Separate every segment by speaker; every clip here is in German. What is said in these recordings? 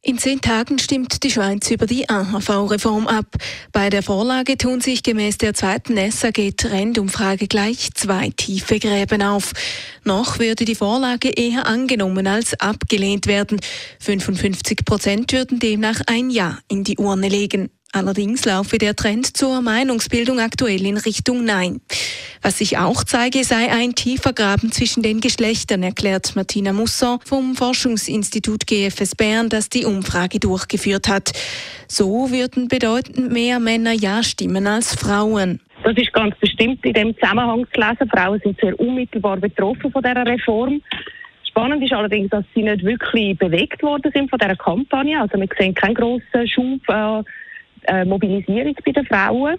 Speaker 1: In zehn Tagen stimmt die Schweiz über die AHV-Reform ab. Bei der Vorlage tun sich gemäß der zweiten SAG-Trendumfrage gleich zwei tiefe Gräben auf. Noch würde die Vorlage eher angenommen als abgelehnt werden. 55 Prozent würden demnach ein Ja in die Urne legen. Allerdings laufe der Trend zur Meinungsbildung aktuell in Richtung Nein. Was sich auch zeige, sei ein tiefer Graben zwischen den Geschlechtern, erklärt Martina Musson vom Forschungsinstitut GFS Bern, das die Umfrage durchgeführt hat. So würden bedeutend mehr Männer Ja stimmen als Frauen.
Speaker 2: Das ist ganz bestimmt in dem Zusammenhang zu lesen. Frauen sind sehr unmittelbar betroffen von dieser Reform. Spannend ist allerdings, dass sie nicht wirklich bewegt worden sind von dieser Kampagne. Also wir sehen keinen grossen Schub äh, äh, Mobilisierung bei den Frauen.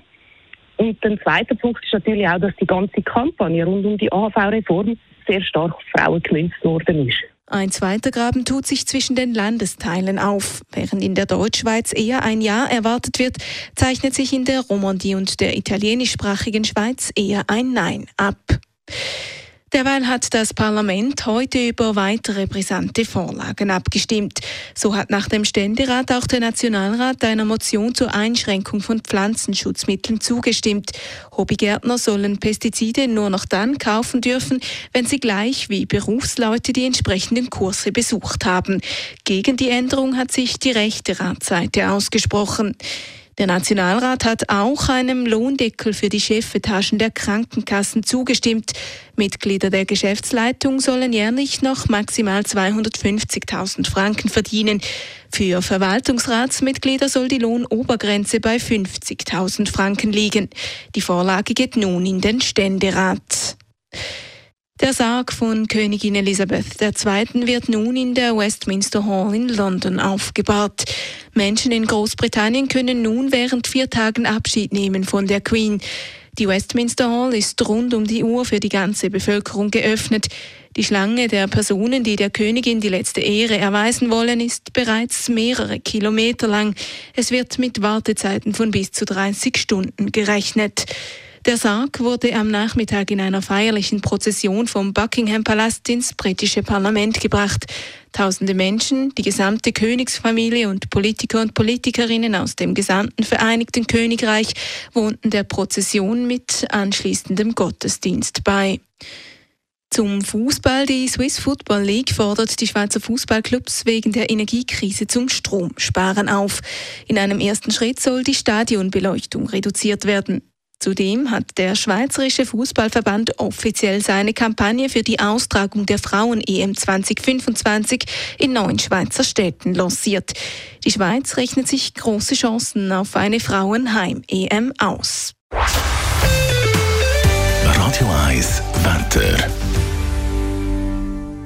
Speaker 2: Und der zweite Punkt ist natürlich auch, dass die ganze Kampagne rund um die AHV-Reform sehr stark auf Frauen gemünzt worden ist.
Speaker 1: Ein zweiter Graben tut sich zwischen den Landesteilen auf. Während in der Deutschschweiz eher ein Ja erwartet wird, zeichnet sich in der Romandie und der italienischsprachigen Schweiz eher ein Nein ab. Derweil hat das Parlament heute über weitere brisante Vorlagen abgestimmt. So hat nach dem Ständerat auch der Nationalrat einer Motion zur Einschränkung von Pflanzenschutzmitteln zugestimmt. Hobbygärtner sollen Pestizide nur noch dann kaufen dürfen, wenn sie gleich wie Berufsleute die entsprechenden Kurse besucht haben. Gegen die Änderung hat sich die rechte Ratsseite ausgesprochen. Der Nationalrat hat auch einem Lohndeckel für die Chefetagen der Krankenkassen zugestimmt. Mitglieder der Geschäftsleitung sollen jährlich noch maximal 250.000 Franken verdienen. Für Verwaltungsratsmitglieder soll die Lohnobergrenze bei 50.000 Franken liegen. Die Vorlage geht nun in den Ständerat. Der Sarg von Königin Elisabeth II. wird nun in der Westminster Hall in London aufgebahrt. Menschen in Großbritannien können nun während vier Tagen Abschied nehmen von der Queen. Die Westminster Hall ist rund um die Uhr für die ganze Bevölkerung geöffnet. Die Schlange der Personen, die der Königin die letzte Ehre erweisen wollen, ist bereits mehrere Kilometer lang. Es wird mit Wartezeiten von bis zu 30 Stunden gerechnet. Der Sarg wurde am Nachmittag in einer feierlichen Prozession vom Buckingham Palast ins britische Parlament gebracht. Tausende Menschen, die gesamte Königsfamilie und Politiker und Politikerinnen aus dem gesamten Vereinigten Königreich wohnten der Prozession mit anschließendem Gottesdienst bei. Zum Fußball. Die Swiss Football League fordert die Schweizer Fußballclubs wegen der Energiekrise zum Stromsparen auf. In einem ersten Schritt soll die Stadionbeleuchtung reduziert werden. Zudem hat der Schweizerische Fußballverband offiziell seine Kampagne für die Austragung der Frauen-EM 2025 in neun Schweizer Städten lanciert. Die Schweiz rechnet sich große Chancen auf eine Frauenheim-EM aus.
Speaker 3: Radio 1 Wetter.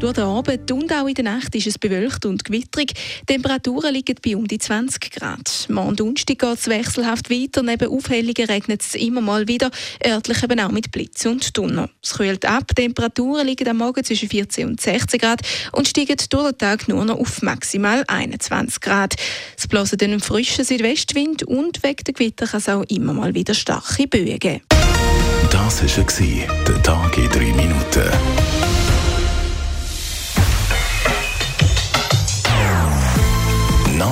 Speaker 1: Durch den Abend und auch in der Nacht ist es bewölkt und gewitterig. Temperaturen liegen bei um die 20 Grad. Morgen Donnerstag geht es wechselhaft weiter. Neben Aufhellungen regnet es immer mal wieder, örtlich eben auch mit Blitz und Donner. Es kühlt ab. Temperaturen liegen am Morgen zwischen 14 und 16 Grad und steigen durch den Tag nur noch auf maximal 21 Grad. Es dann einen frischen Südwestwind und wegen der Gewitter kann es auch immer mal wieder starke Böen geben.
Speaker 3: Das war der Tag in drei Minuten.